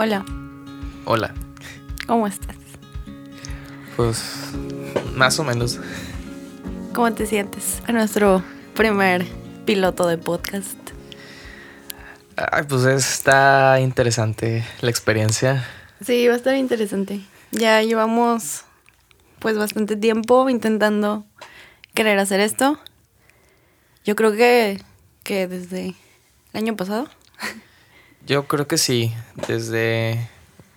Hola, Hola. ¿cómo estás? Pues más o menos. ¿Cómo te sientes? A nuestro primer piloto de podcast. Ay, pues está interesante la experiencia. Sí, va a estar interesante. Ya llevamos pues bastante tiempo intentando querer hacer esto. Yo creo que, que desde el año pasado. Yo creo que sí, desde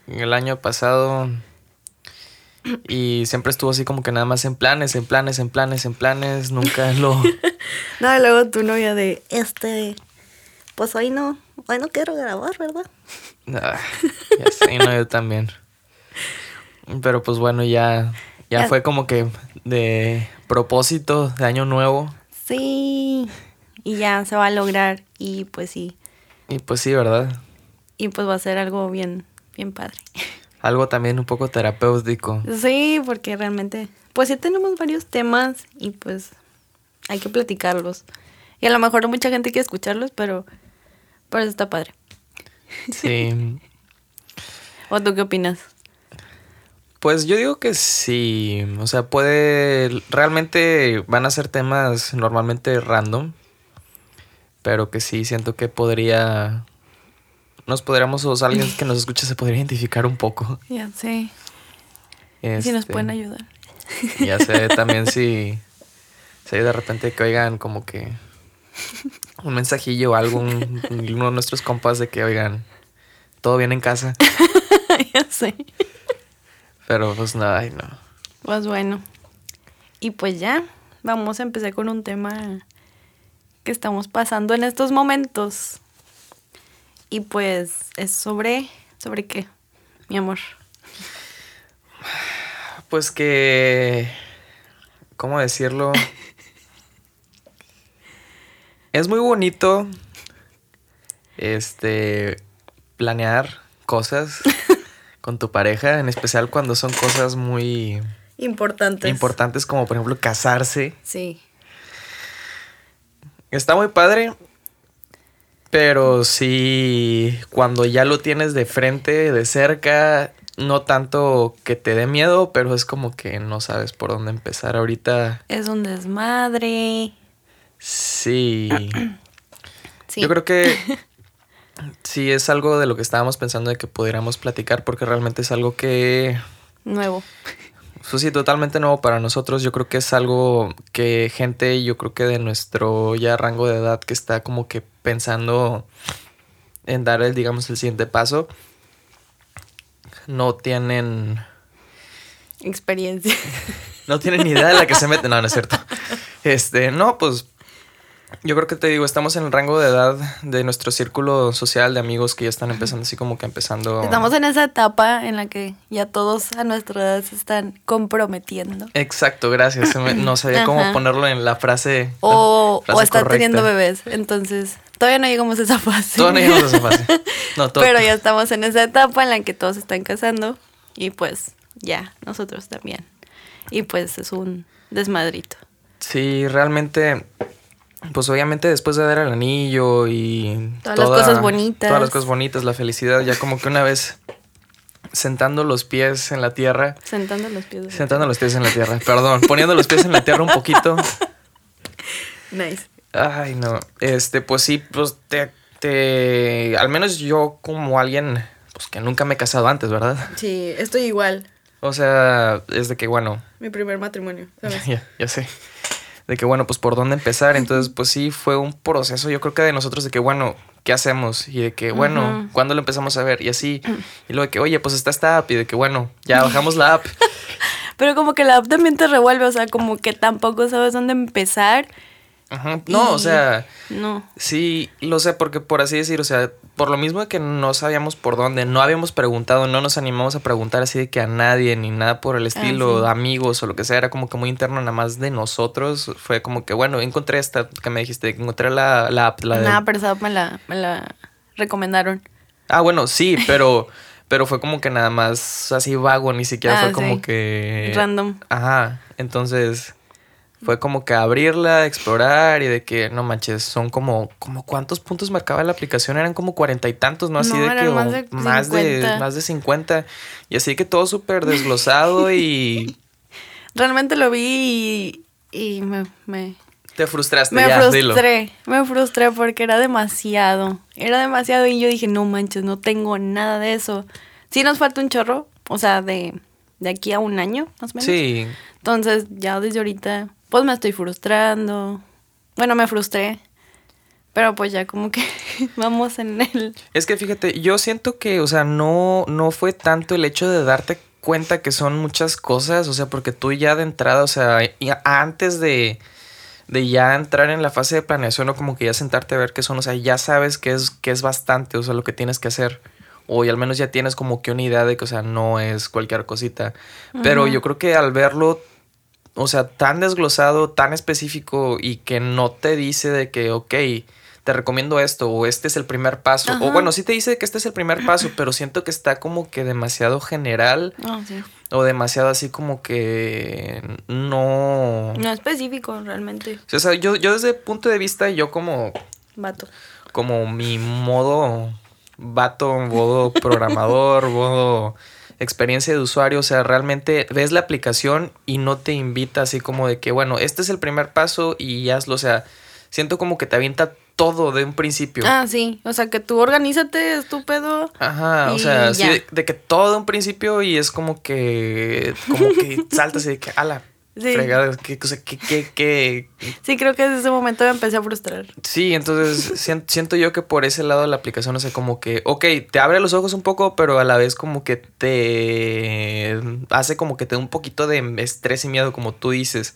el año pasado y siempre estuvo así como que nada más en planes, en planes, en planes, en planes, nunca lo... No, y luego tu novia de este, pues hoy no, hoy no quiero grabar, ¿verdad? Ah, ya sé, no, yo también. Pero pues bueno, ya, ya Ya. fue como que de propósito de año nuevo Sí, y ya se va a lograr y pues sí, y pues sí, ¿verdad? y pues va a ser algo bien, bien padre. Algo también un poco terapéutico. Sí, porque realmente, pues sí tenemos varios temas y pues hay que platicarlos. Y a lo mejor mucha gente quiere escucharlos, pero, pero eso está padre. Sí. ¿O tú qué opinas? Pues yo digo que sí, o sea, puede, realmente van a ser temas normalmente random, pero que sí, siento que podría, nos podríamos, o sea, alguien que nos escuche se podría identificar un poco. Ya sé. Si nos Este, pueden ayudar. Ya sé, también si, si de repente que oigan como que un mensajillo o algo, un- uno de nuestros compas de que oigan, todo bien en casa, ya sé. pero pues nada, no. Pues bueno. Y pues ya, vamos a empezar con un tema que estamos pasando en estos momentos. Y pues es sobre... ¿Sobre qué? Mi amor. Pues que. ¿Cómo decirlo? es muy bonito. Este. Planear cosas con tu pareja, en especial cuando son cosas muy Importantes. importantes, como por ejemplo casarse. Sí. Está muy padre. Pero sí, cuando ya lo tienes de frente, de cerca, no tanto que te dé miedo, pero es como que no sabes por dónde empezar. Ahorita Es un desmadre. sí. Sí. Yo creo que sí es algo de lo que estábamos pensando de que pudiéramos platicar, porque realmente es algo que Nuevo. Pues sí, totalmente nuevo para nosotros. Yo creo que es algo que gente, yo creo que de nuestro ya rango de edad que está como que pensando en dar el, digamos, el siguiente paso, no tienen, Experiencia. no tienen ni idea de la que se meten. No, no es cierto. Este, no, pues yo creo que te digo, estamos en el rango de edad de nuestro círculo social de amigos que ya están empezando así como que empezando. Estamos en esa etapa en la que ya todos a nuestra edad se están comprometiendo. Exacto, gracias. No sabía cómo ponerlo en la frase. O, frase o están correcta. teniendo bebés. Entonces, todavía no llegamos a esa fase. Todavía no llegamos a esa fase. No, to- Pero ya estamos en esa etapa en la que todos se están casando. Y pues ya, nosotros también. Y pues es un desmadrito. Sí, realmente, pues obviamente después de dar el anillo y Todas las cosas bonitas. Todas las cosas bonitas, la felicidad, ya como que una vez sentando los pies en la tierra, Sentando los pies. sentando los pies en la tierra, perdón, poniendo los pies en la tierra un poquito. Nice. Ay, no, este, pues sí, pues te, te, al menos yo como alguien, pues que nunca me he casado antes, ¿verdad? Sí, estoy igual. O sea, es de que, bueno, Mi primer matrimonio, ¿sabes? Ya, ya sé. De que bueno, pues por dónde empezar. Entonces, pues sí, fue un proceso, yo creo que de nosotros, de que bueno, ¿qué hacemos? Y de que bueno, Ujú. ¿cuándo lo empezamos a ver? Y así. Y luego de que, oye, pues está esta app. Y de que bueno, ya bajamos la app. Pero como que la app también te revuelve, o sea, como que tampoco sabes dónde empezar. Ajá. No, o sea, No. sí, lo sé, porque por así decir, o sea, por lo mismo de que no sabíamos por dónde, no habíamos preguntado, no nos animamos a preguntar así de que a nadie, ni nada por el estilo, sí. amigos o lo que sea, era como que muy interno nada más de nosotros. Fue como que, bueno, encontré esta que me dijiste, encontré la, la app, la de- Nada, pero esa me la, me la recomendaron. Ah, bueno, sí, pero, pero fue como que nada más así vago, ni siquiera Ah, fue como que... Random. Ajá, entonces Fue como que abrirla, explorar y de que, no manches, son como, como cuántos puntos marcaba la aplicación, eran como cuarenta y tantos, ¿no? Así de que más de, más, de, más de 50. Y así que todo súper desglosado y... Realmente lo vi y, y me, me, Te frustraste, me ya, frustré, me frustré porque era demasiado, era demasiado y yo dije, no manches, no tengo nada de eso. Sí nos falta un chorro, o sea, de, de aquí a un año, más o menos. Sí. Entonces, ya desde ahorita, pues me estoy frustrando. Bueno, me frustré. Pero pues ya como que vamos en el... Es que fíjate, yo siento que, o sea, no, no fue tanto el hecho de darte cuenta que son muchas cosas, o sea, porque tú ya de entrada, o sea, antes de, de ya entrar en la fase de planeación o como que ya sentarte a ver qué son, o sea, ya sabes que es, que es bastante, o sea, lo que tienes que hacer. O al menos ya tienes como que una idea de que, o sea, no es cualquier cosita. Pero yo creo que al verlo o sea, tan desglosado, tan específico y que no te dice de que, ok, te recomiendo esto o este es el primer paso. O bueno, sí te dice que este es el primer paso, pero siento que está como que demasiado general. Oh, sí. O demasiado así como que no... No específico, realmente. O sea, yo, yo desde el punto de vista, yo como... Vato. Como mi modo vato, modo programador, modo experiencia de usuario, o sea, realmente ves la aplicación y no te invita así como de que, bueno, este es el primer paso y hazlo, o sea, siento como que te avienta todo de un principio. Ah, sí, o sea, que tú organízate, estúpido. Ajá, o sea, sí, de, que todo de un principio y es como que, como que saltas y de que, ala, Sí. Que, que, Sí, creo que desde ese momento me empecé a frustrar. Sí, entonces siento, yo que por ese lado la aplicación, o sea, como que, ok, te abre los ojos un poco, pero a la vez como que te hace como que te da un poquito de estrés y miedo, como tú dices.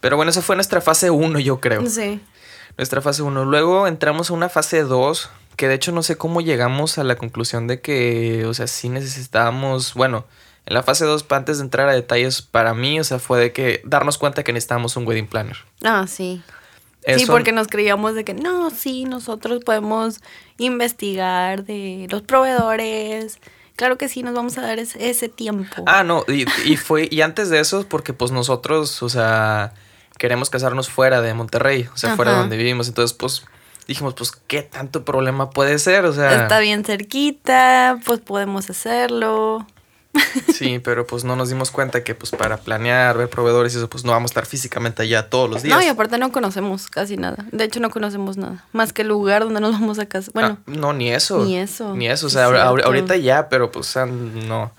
Pero bueno, esa fue nuestra fase 1, yo creo. Sí. Nuestra fase 1. Luego entramos a una fase 2, que de hecho no sé cómo llegamos a la conclusión de que, o sea, sí necesitábamos, bueno en la fase 2, antes de entrar a detalles, para mí, o sea, fue de que darnos cuenta que necesitábamos un wedding planner. Ah, sí. Sí, porque nos creíamos de que no, sí, nosotros podemos investigar de los proveedores. Claro que sí, nos vamos a dar ese, tiempo. Ah, no, y, y, fue, y antes de eso, porque pues nosotros, o sea, queremos casarnos fuera de Monterrey, o sea, fuera de donde vivimos. Entonces, pues dijimos, pues, ¿qué tanto problema puede ser? O sea. Está bien cerquita, pues podemos hacerlo. Sí, pero pues no nos dimos cuenta que pues para planear, ver proveedores y eso, pues no vamos a estar físicamente allá todos los días. No, y aparte no conocemos casi nada. De hecho, no conocemos nada. Más que el lugar donde nos vamos a. Bueno. Ah, no, ni eso. Ni eso. Ni eso. O sea, ahorita ya, pero pues no.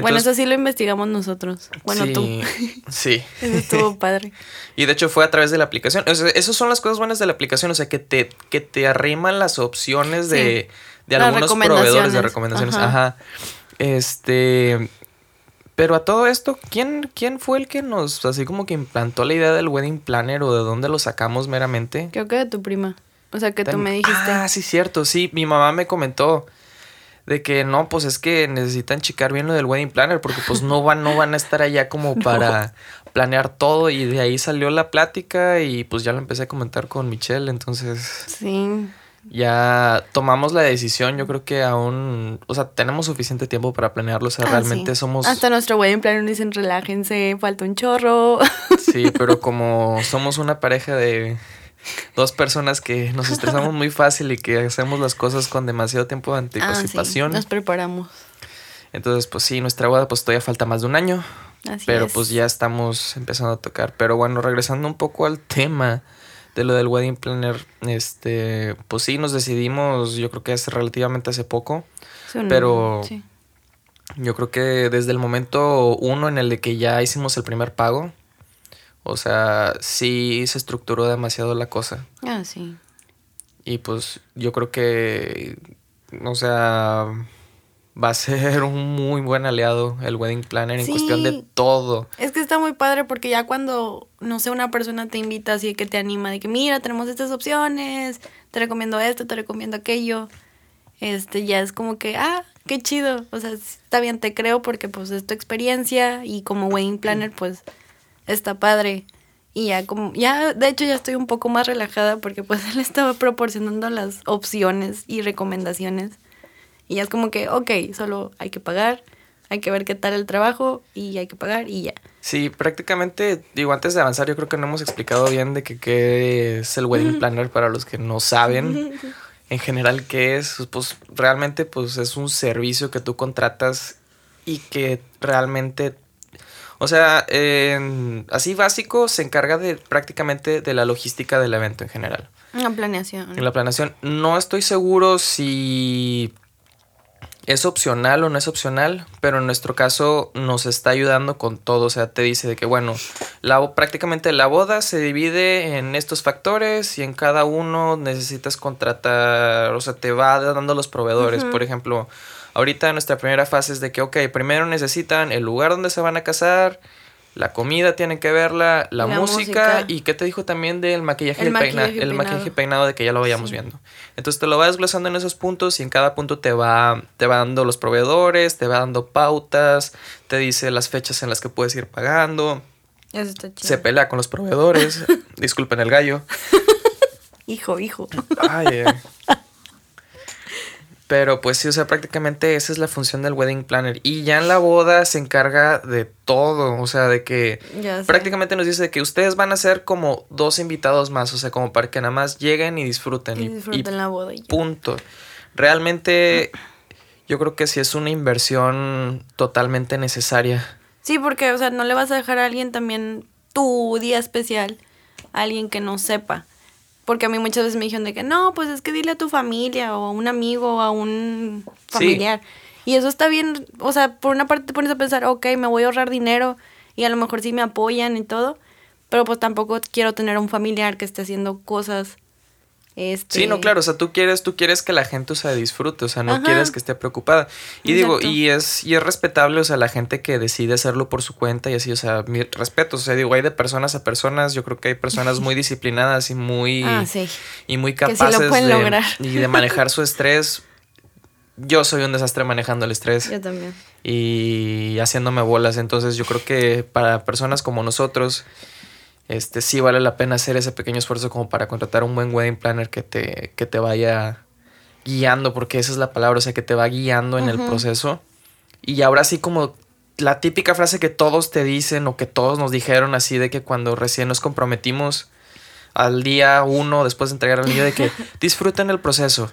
bueno, eso sí lo investigamos nosotros. Bueno, tú. Sí. eso estuvo padre. Y de hecho fue a través de la aplicación. O sea, esas son las cosas buenas de la aplicación. O sea, que te, que te arriman las opciones de, de algunos proveedores de recomendaciones. Ajá. Este. Pero a todo esto, ¿quién, ¿quién fue el que nos, así como que implantó la idea del wedding planner o de dónde lo sacamos meramente? Creo que de tu prima. O sea, que tú me dijiste. Ah, sí, cierto, sí. Mi mamá me comentó de que no, pues es que necesitan checar bien lo del wedding planner porque pues no van, no van a estar allá como para planear todo y de ahí salió la plática y pues ya lo empecé a comentar con Michelle, entonces... Sí ya tomamos la decisión, yo creo que aún, o sea, tenemos suficiente tiempo para planearlo, o sea, ah, realmente somos... Hasta nuestro wedding planner nos dicen, relájense, falta un chorro. Sí, pero como somos una pareja de dos personas que nos estresamos muy fácil y que hacemos las cosas con demasiado tiempo de ah, anticipación. nos preparamos. Entonces, pues sí, nuestra boda pues todavía falta más de un año. Así pero pues ya estamos empezando a tocar. Pero bueno, regresando un poco al tema de lo del wedding planner, este, pues sí, nos decidimos, yo creo que hace relativamente hace poco, pero yo creo que desde el momento uno en el de que ya hicimos el primer pago, o sea, sí se estructuró demasiado la cosa. Ah, sí. Y pues yo creo que, o sea, va a ser un muy buen aliado el wedding planner en cuestión de todo. Es que está muy padre porque ya cuando, no sé, una persona te invita así que te anima de que mira, tenemos estas opciones, te recomiendo esto, te recomiendo aquello, este ya es como que, ah, qué chido, o sea, está bien, te creo porque pues es tu experiencia y como wedding planner pues está padre. Y ya como, ya, de hecho ya estoy un poco más relajada porque pues él estaba proporcionando las opciones y recomendaciones y ya es como que, ok, solo hay que pagar, hay que ver qué tal el trabajo y hay que pagar y ya. Sí, prácticamente, digo, antes de avanzar, yo creo que no hemos explicado bien de que qué es el wedding planner para los que no saben en general qué es. Pues realmente pues es un servicio que tú contratas y que realmente, o sea, así básico se encarga de prácticamente de la logística del evento en general. La planeación. En la planeación. No estoy seguro si es opcional o no es opcional, pero en nuestro caso nos está ayudando con todo. O sea, te dice de que, bueno, la, prácticamente la boda se divide en estos factores y en cada uno necesitas contratar, o sea, te va dando los proveedores. Por ejemplo, ahorita nuestra primera fase es de que, ok, primero necesitan el lugar donde se van a casar, la comida tienen que verla, la, música, y qué te dijo también del maquillaje, el, peinado, el maquillaje peinado de que ya lo vayamos viendo. Entonces te lo vas desglosando en esos puntos y en cada punto te va te va dando los proveedores, te va dando pautas, te dice las fechas en las que puedes ir pagando. Eso está chido. Se pelea con los proveedores. Disculpen el gallo. hijo, hijo. Ay, eh. Pero pues sí, o sea, prácticamente esa es la función del wedding planner. Y ya en la boda se encarga de todo. O sea, de que prácticamente nos dice que ustedes van a ser como dos invitados más. O sea, como para que nada más lleguen y disfruten. Y, disfruten la boda. Y punto. Realmente yo creo que sí es una inversión totalmente necesaria. Sí, porque, o sea, no le vas a dejar a alguien también tu día especial. A alguien que no sepa. Porque a mí muchas veces me dijeron de que no, pues es que dile a tu familia o a un amigo o a un familiar. Y eso está bien, o sea, por una parte te pones a pensar, ok, me voy a ahorrar dinero y a lo mejor sí me apoyan y todo, pero pues tampoco quiero tener un familiar que esté haciendo cosas este... Sí, no, claro, o sea, tú quieres, tú quieres que la gente, o sea, disfrute, o sea, no quieres que esté preocupada. Y digo, y es, y es respetable, o sea, la gente que decide hacerlo por su cuenta y así, o sea, mi respeto, o sea, digo, hay de personas a personas, yo creo que hay personas muy disciplinadas y muy, ah, sí. y muy capaces de, lograr. y de manejar su estrés. Yo soy un desastre manejando el estrés. Yo también. Y haciéndome bolas, entonces yo creo que para personas como nosotros, este, sí vale la pena hacer ese pequeño esfuerzo como para contratar un buen wedding planner que te, que te vaya guiando, porque esa es la palabra, o sea, que te va guiando en el proceso. Y ahora sí como la típica frase que todos te dicen o que todos nos dijeron así de que cuando recién nos comprometimos al día uno después de entregar el niño de que disfruten el proceso.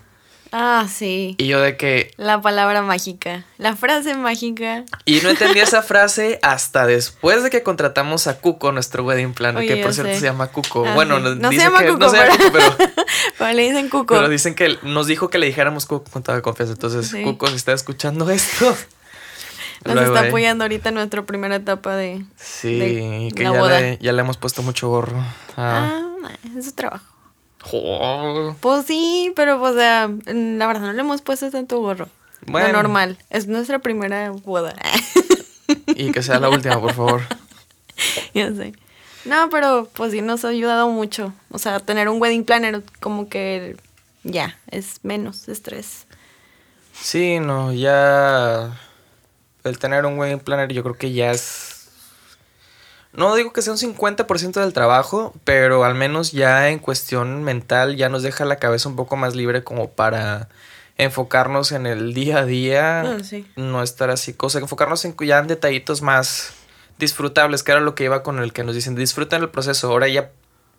Ah, sí. Y yo de que... La palabra mágica, la frase mágica. Y no entendí esa frase hasta después de que contratamos a Cuco, nuestro wedding planner, que por cierto se llama Cuco. Ah, bueno, no se llama Cuco, no se llama pero... pero... le dicen Cuco. Pero dicen que nos dijo que le dijéramos Cuco con toda confianza. Entonces, Cuco, si está escuchando esto... Nos está apoyando ahorita en nuestra primera etapa de. Sí, que ya, Le, ya le hemos puesto mucho gorro. Ah, ah es su trabajo. Pues sí, pero pues, o sea, la verdad no le hemos puesto tanto gorro. Bueno. Lo normal. Es nuestra primera boda. y que sea la última, por favor. ya sé. No, pero pues sí nos ha ayudado mucho. O sea, tener un wedding planner como que ya, es menos estrés. Sí, no, ya el tener un wedding planner yo creo que ya es no digo que sea un 50% del trabajo, pero al menos ya en cuestión mental ya nos deja la cabeza un poco más libre como para enfocarnos en el día a día, ah, no estar así, cosa, enfocarnos en ya en detallitos más disfrutables, que era lo que iba con el que nos dicen, disfruten el proceso, ahora ya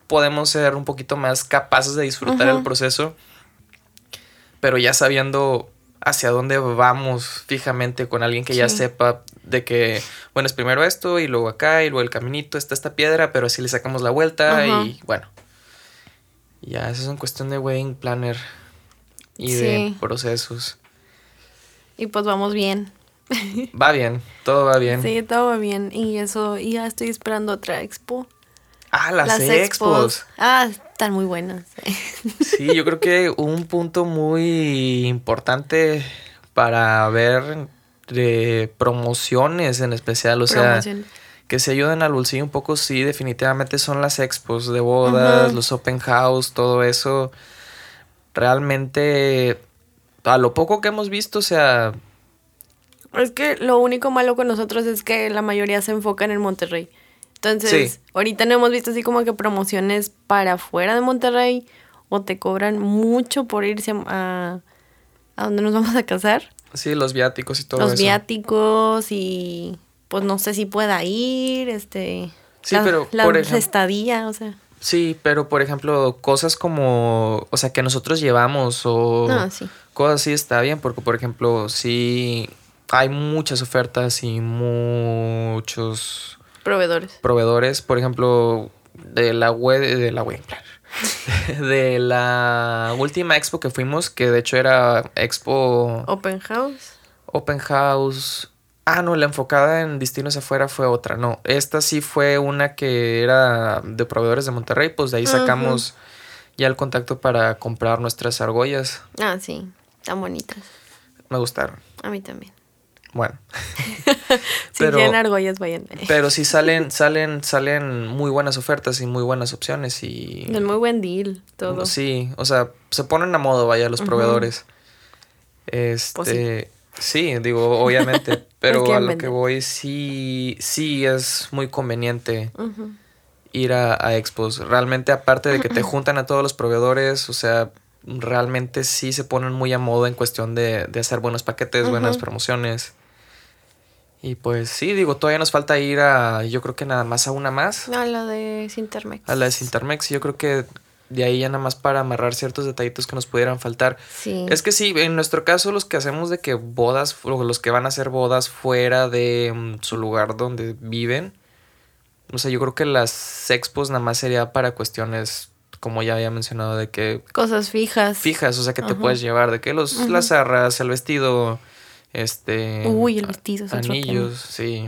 podemos ser un poquito más capaces de disfrutar el proceso, pero ya sabiendo hacia dónde vamos fijamente con alguien que ya sepa de que, bueno, es primero esto y luego acá y luego el caminito, está esta piedra, pero así le sacamos la vuelta y bueno. Ya, eso es una cuestión de wedding planner y de procesos. Y pues vamos bien. Va bien, todo va bien. Sí, todo va bien. Y eso, y ya estoy esperando otra expo. Ah, las, expos. Ah, están muy buenas. sí, yo creo que un punto muy importante para ver de promociones en especial, o sea, que se ayuden al bolsillo un poco, sí, definitivamente son las expos de bodas, los open house, todo eso. Realmente, a lo poco que hemos visto, o sea... Es que lo único malo con nosotros es que la mayoría se enfocan en Monterrey. Entonces, ahorita no hemos visto así como que promociones para afuera de Monterrey o te cobran mucho por irse a, a donde nos vamos a casar. Sí, los viáticos y todo los eso. viáticos y pues no sé si pueda ir, este... Sí, la, pero, la por ejemplo- estadía, o sea... Sí, pero por ejemplo, cosas como, o sea, que nosotros llevamos o No, sí. cosas así está bien, porque por ejemplo, sí hay muchas ofertas y muchos Proveedores. proveedores, por ejemplo, de la web, de la web, de la última expo que fuimos, que de hecho era expo Open House. Open House. Ah, no, la enfocada en destinos afuera fue otra. No, esta sí fue una que era de proveedores de Monterrey, pues de ahí sacamos ya el contacto para comprar nuestras argollas. Ah, sí. Tan bonitas. Me gustaron. A mí también. Bueno, Si Pero- quieren argollas, vayan. pero sí salen, salen, salen muy buenas ofertas y muy buenas opciones y Es muy buen deal todo. sí, o sea, se ponen a modo, vaya, los proveedores. Este, Pues sí. sí. digo, obviamente, pero a lo vender. que voy sí, sí es muy conveniente ir a, a expos. Realmente, aparte de que te juntan a todos los proveedores, o sea, realmente sí se ponen muy a modo en cuestión de, de hacer buenos paquetes, buenas promociones. Y pues sí, digo, todavía nos falta ir a, yo creo que nada más a una más, A la de Sintermex. a la de Sintermex. Yo creo que de ahí ya nada más para amarrar ciertos detallitos que nos pudieran faltar. Sí. Es que sí, en nuestro caso los que hacemos de que bodas, o los que van a hacer bodas fuera de mm, su lugar donde viven, o sea, yo creo que las expos nada más sería para cuestiones, como ya había mencionado, de que Cosas fijas. fijas, o sea, que te puedes llevar, de que los, las arras, el vestido, este... Uy, el vestido es. Anillos, sí.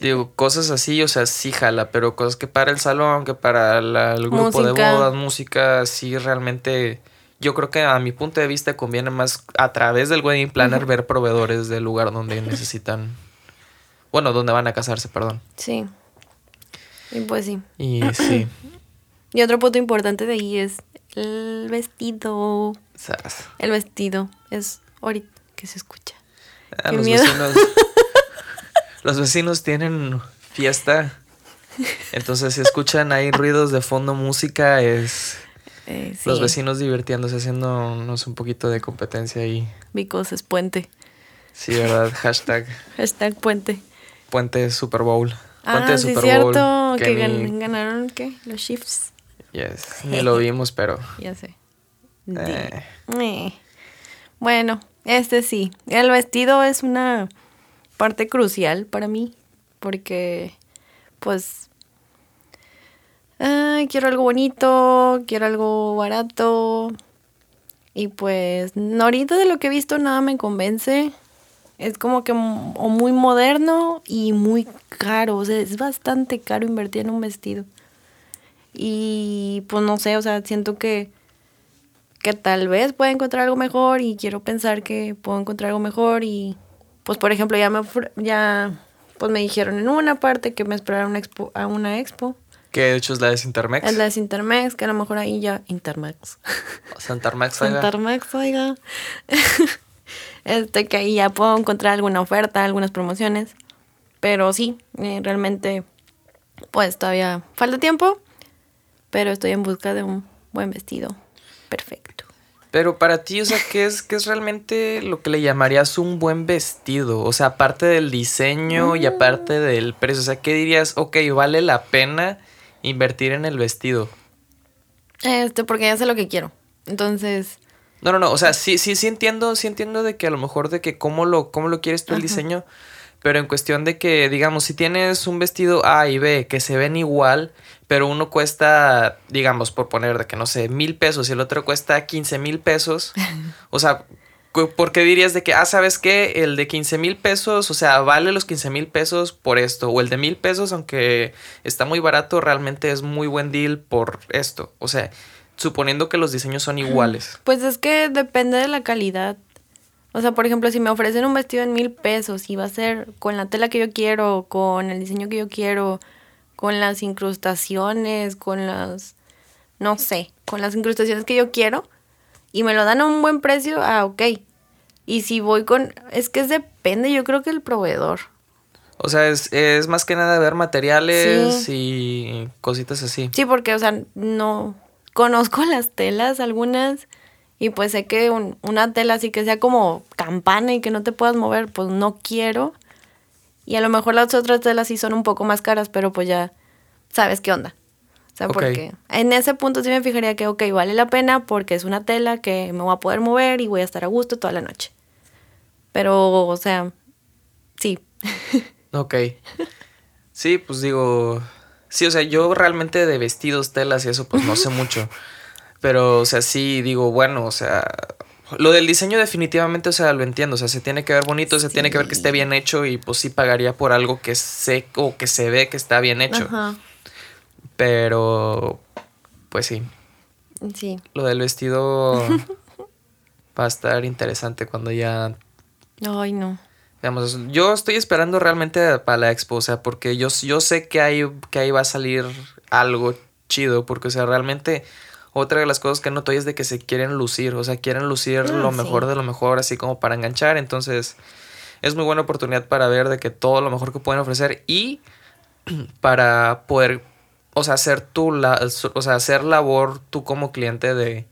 Digo, cosas así, o sea, sí jala, pero cosas que para el salón, que para la- el grupo de bodas, música, sí realmente, yo creo que a mi punto de vista conviene más a través del wedding planner ver proveedores del lugar donde necesitan, bueno, donde van a casarse, perdón. Sí. Y pues sí. Y sí, Y otro punto importante de ahí es el vestido. sas. El vestido es ahorita que se escucha. Ah, los miedo. vecinos, los vecinos tienen fiesta, entonces si escuchan ahí ruidos de fondo, música, es... Eh, sí. Los vecinos divirtiéndose, haciéndonos un poquito de competencia ahí. Because es puente. Sí, ¿verdad? Hashtag Hashtag puente. Puente Super Bowl. Puente Ah, de sí, Super cierto. Bowl. Que ni- gan- ganaron, ¿qué? Los Chiefs. yes, ni lo vimos, pero... Ya sé. eh, Eh. Bueno, este sí. El vestido es una parte crucial para mí. Porque, pues. quiero algo bonito, quiero algo barato. Y pues, ahorita de lo que he visto, nada me convence. Es como que o muy moderno y muy caro. O sea, es bastante caro invertir en un vestido. Y pues no sé, o sea, siento que que tal vez pueda encontrar algo mejor y quiero pensar que puedo encontrar algo mejor y pues por ejemplo ya me ya pues me dijeron en una parte que me esperara una expo, a una expo. Que de hecho es la de Sintermex. es la de Intermex que a lo mejor ahí ya Intermex. Santarmex, oiga. Intermex oiga. Este que ahí ya puedo encontrar alguna oferta algunas promociones. Pero sí eh, realmente pues todavía falta tiempo pero estoy en busca de un buen vestido perfecto Pero para ti, o sea, ¿qué es, ¿qué es realmente lo que le llamarías un buen vestido? O sea, aparte del diseño y aparte del precio, o sea, ¿qué dirías? Ok, vale la pena invertir en el vestido. Este, porque ya sé lo que quiero. Entonces, No, no, no, o sea, sí, sí, sí entiendo, sí entiendo de que a lo mejor de que cómo lo, cómo lo quieres tú el Ajá. diseño, pero en cuestión de que, digamos, si tienes un vestido A y B que se ven igual, pero uno cuesta, digamos, por poner de que no sé, mil pesos y el otro cuesta 15 mil pesos, o sea, ¿por qué dirías de que, ah, sabes qué? El de 15 mil pesos, o sea, vale los 15 mil pesos por esto, o el de mil pesos, aunque está muy barato, realmente es muy buen deal por esto, o sea, suponiendo que los diseños son iguales. pues es que depende de la calidad. O sea, por ejemplo, si me ofrecen un vestido en mil pesos y va a ser con la tela que yo quiero, con el diseño que yo quiero, con las incrustaciones, con las, no sé, con las incrustaciones que yo quiero, y me lo dan a un buen precio, ah, ok. Y si voy con, es que es depende, yo creo que el proveedor. O sea, es, es más que nada ver materiales y cositas así. Sí, porque, o sea, no conozco las telas algunas Y pues sé que un- una tela así que sea como campana y que no te puedas mover, pues no quiero. Y a lo mejor las otras telas sí son un poco más caras, pero pues ya sabes qué onda. O sea, porque en ese punto sí me fijaría que, ok, vale la pena porque es una tela que me voy a poder mover y voy a estar a gusto toda la noche. Pero, o sea, sí. Ok. Sí, pues digo. Sí, o sea, yo realmente de vestidos, telas y eso, pues no sé mucho. Pero, o sea, sí digo, bueno, o sea. Lo del diseño definitivamente, o sea, lo entiendo. O sea, se tiene que ver bonito, se tiene que ver que esté bien hecho y pues sí pagaría por algo que sé o que se ve que está bien hecho. Ajá. Pero, pues sí. Sí. Lo del vestido va a estar interesante cuando ya Ay, no. Digamos, yo estoy esperando realmente para la expo, o sea, porque yo, yo sé que ahí, que ahí va a salir algo chido, porque, o sea, realmente otra de las cosas que noto es de que se quieren lucir, o sea, quieren lucir Ah, lo sí. mejor de lo mejor, así como para enganchar, entonces es muy buena oportunidad para ver de que todo lo mejor que pueden ofrecer y para poder, o sea, hacer tu, la, o sea, hacer labor tú como cliente de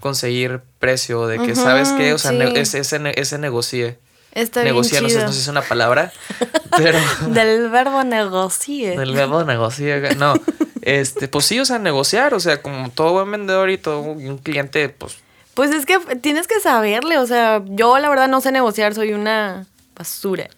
conseguir precio, de que, ¿sabes qué? O sea, sí. ese, ese, ese negocie Está negociar, no bien chido. no sé si es una palabra, pero Del verbo negocie. del verbo negociar, no, este, pues sí, o sea, negociar, o sea, como todo buen vendedor y todo un cliente, pues, Pues es que tienes que saberle, o sea, yo la verdad no sé negociar, soy una basura.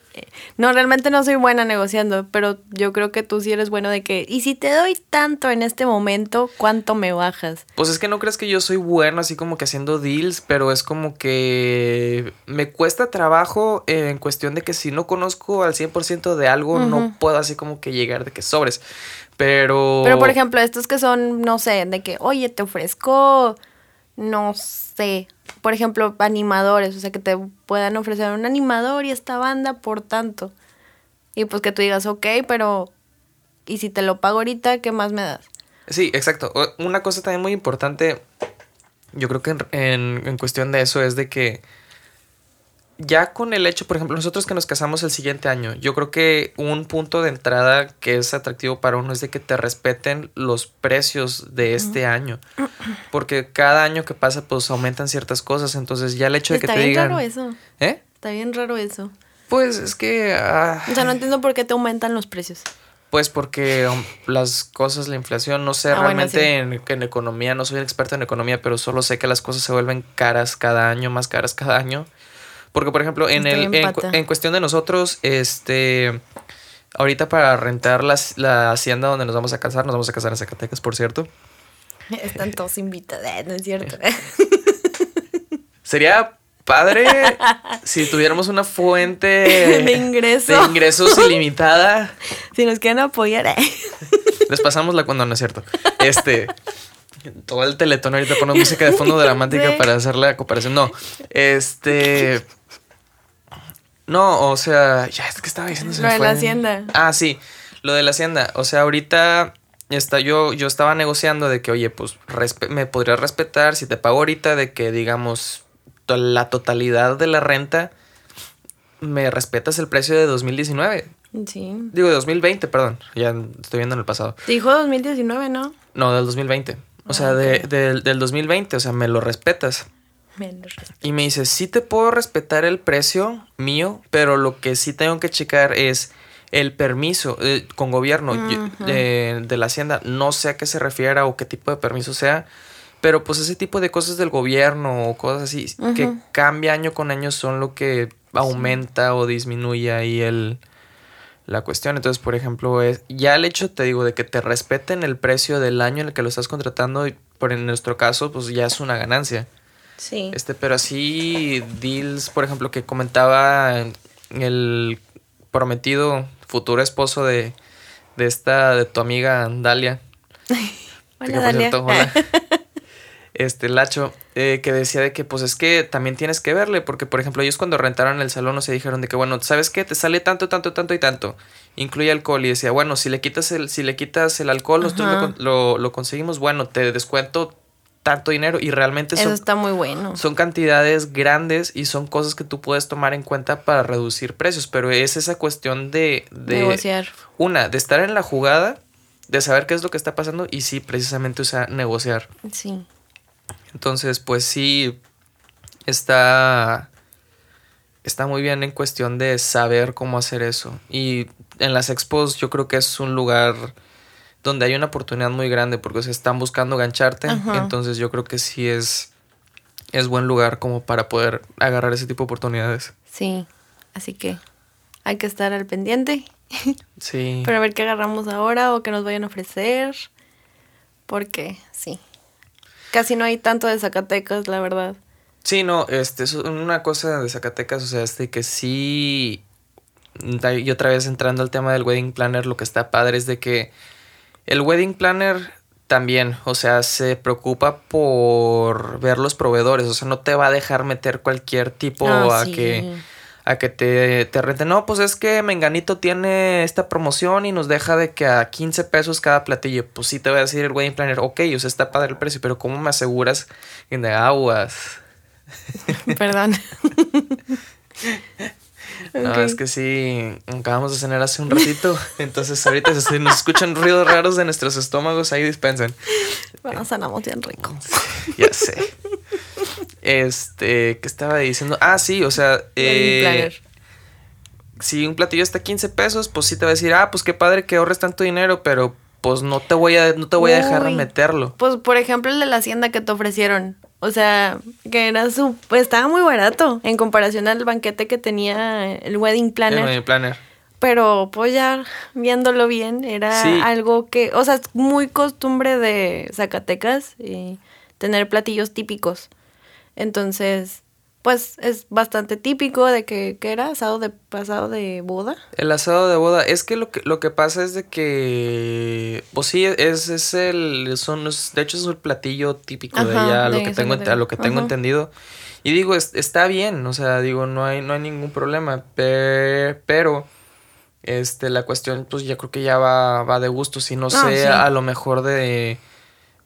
No, realmente no soy buena negociando, pero yo creo que tú sí eres bueno de que, y si te doy tanto en este momento, ¿cuánto me bajas? pues es que no crees que yo soy bueno así como que haciendo deals, pero es como que me cuesta trabajo eh, en cuestión de que si no conozco al 100% de algo, no puedo así como que llegar de que sobres, pero... Pero por ejemplo, estos que son, no sé, de que, oye, te ofrezco, no sé, por ejemplo, animadores, o sea, que te puedan ofrecer un animador y esta banda por tanto. Y pues que tú digas, ok, pero, ¿y si te lo pago ahorita, qué más me das? Sí, exacto. Una cosa también muy importante, yo creo que en, en- en cuestión de eso es de que ya con el hecho, por ejemplo, nosotros que nos casamos el siguiente año, yo creo que un punto de entrada que es atractivo para uno es de que te respeten los precios de este año. Porque cada año que pasa, pues aumentan ciertas cosas. Entonces ya el hecho de que Está te bien digan... raro eso. ¿Eh? Está bien raro eso. Pues es que... ah, O sea, no entiendo por qué te aumentan los precios. Pues porque um, las cosas, la inflación, no sé Ah, bueno, realmente sí. en, en economía, no soy experto en economía, pero solo sé que las cosas se vuelven caras cada año, más caras cada año. Porque, por ejemplo, en, Estoy el, en cuestión de nosotros, este, ahorita para rentar la, la hacienda donde nos vamos a casar, nos vamos a casar en Zacatecas, por cierto. Están todos invitados, eh, no es cierto. Sería padre si tuviéramos una fuente De ingreso. de ingresos ilimitada. si nos quieren apoyar, eh. Les pasamos la cuando no es cierto. Este. Todo el teletón ahorita ponemos música de fondo dramática para hacer la cooperación. No. Este. No, o sea. Ya es que estaba diciendo. se Lo me de fue. la hacienda. Ah, sí. Lo de la hacienda. O sea, ahorita. Está, yo, yo estaba negociando de que, oye, pues me podrías respetar si te pago ahorita de que, digamos, to- la totalidad de la renta, me respetas el precio de 2019. Sí. Digo, de 2020, perdón. Ya estoy viendo en el pasado. Te dijo 2019, ¿no? No, del 2020. O sea, Ah, de- ok. del, del 2020, o sea, me lo respetas. Y me dice, sí te puedo respetar el precio mío, pero lo que sí tengo que checar es el permiso eh, con gobierno yo- Ujú. de, la hacienda. No sé a qué se refiera o qué tipo de permiso sea, pero pues ese tipo de cosas del gobierno o cosas así que cambia año con año son lo que aumenta o disminuye ahí el, la cuestión. Entonces, por ejemplo, es ya el hecho, te digo, de que te respeten el precio del año en el que lo estás contratando, por en nuestro caso, pues ya es una ganancia. Sí. Este, pero así deals, por ejemplo, que comentaba el prometido futuro esposo de, de esta, de tu amiga Dalia. Hola, Dalia. hola. Este, Lacho, eh, que decía de que, pues es que también tienes que verle, porque, por ejemplo, ellos cuando rentaron el salón, no se dijeron de que, bueno, ¿sabes qué? Te sale tanto, tanto, tanto y tanto. Incluye alcohol. Y decía, bueno, si le quitas el, si le quitas el alcohol, nosotros lo, lo, lo conseguimos, bueno, te descuento tanto dinero. Y realmente Eso son, está muy bueno. son cantidades grandes y son cosas que tú puedes tomar en cuenta para reducir precios. Pero es esa cuestión de, de Negociar. una, de estar en la jugada, de saber qué es lo que está pasando y sí, precisamente, o sea, negociar. Sí. Entonces, pues sí, está está muy bien en cuestión de saber cómo hacer eso. Y en las expos yo creo que es un lugar donde hay una oportunidad muy grande porque se están buscando gancharte. Entonces yo creo que sí es, es buen lugar como para poder agarrar ese tipo de oportunidades. Sí, así que hay que estar al pendiente. Sí. Para ver qué agarramos ahora o qué nos vayan a ofrecer. Porque sí. Casi no hay tanto de Zacatecas, la verdad. Sí, no, este, es una cosa de Zacatecas, o sea, este que sí. Y otra vez entrando al tema del wedding planner, lo que está padre es de que el wedding planner también, o sea, se preocupa por ver los proveedores, o sea, no te va a dejar meter cualquier tipo ah, a que a que te, te rente. No, pues es que Menganito tiene esta promoción y nos deja de que a 15 pesos cada platillo. Pues sí te voy a decir el wedding planner, ok, o sea, está padre el precio, pero ¿cómo me aseguras que de aguas? Perdón. No, es que sí, acabamos de cenar hace un ratito, entonces ahorita si nos escuchan ruidos raros de nuestros estómagos, ahí dispensen. Bueno, cenamos bien rico. Ya sé. Este, ¿qué estaba diciendo? Ah, sí, o sea, eh, si un platillo está a 15 pesos, pues sí te va a decir, ah, pues qué padre que ahorres tanto dinero, pero pues no te voy a, no te voy a dejar meterlo. Pues por ejemplo el de la hacienda que te ofrecieron. O sea, que era su, pues estaba muy barato en comparación al banquete que tenía el wedding planner. El wedding planner. Pero pues ya viéndolo bien, era algo que, o sea, es muy costumbre de Zacatecas y tener platillos típicos. Entonces, pues es bastante típico de que, ¿qué era? ¿Asado de pasado de boda? El asado de boda. Es que lo que, lo que pasa es de que, pues sí, es, es el, son, de hecho es el platillo típico de allá, a lo que tengo, a lo que tengo entendido. Y digo, está bien, o sea, digo, no hay, no hay ningún problema, pero, este, la cuestión, pues ya creo que ya va, va de gusto, si no ah, sé, a lo mejor de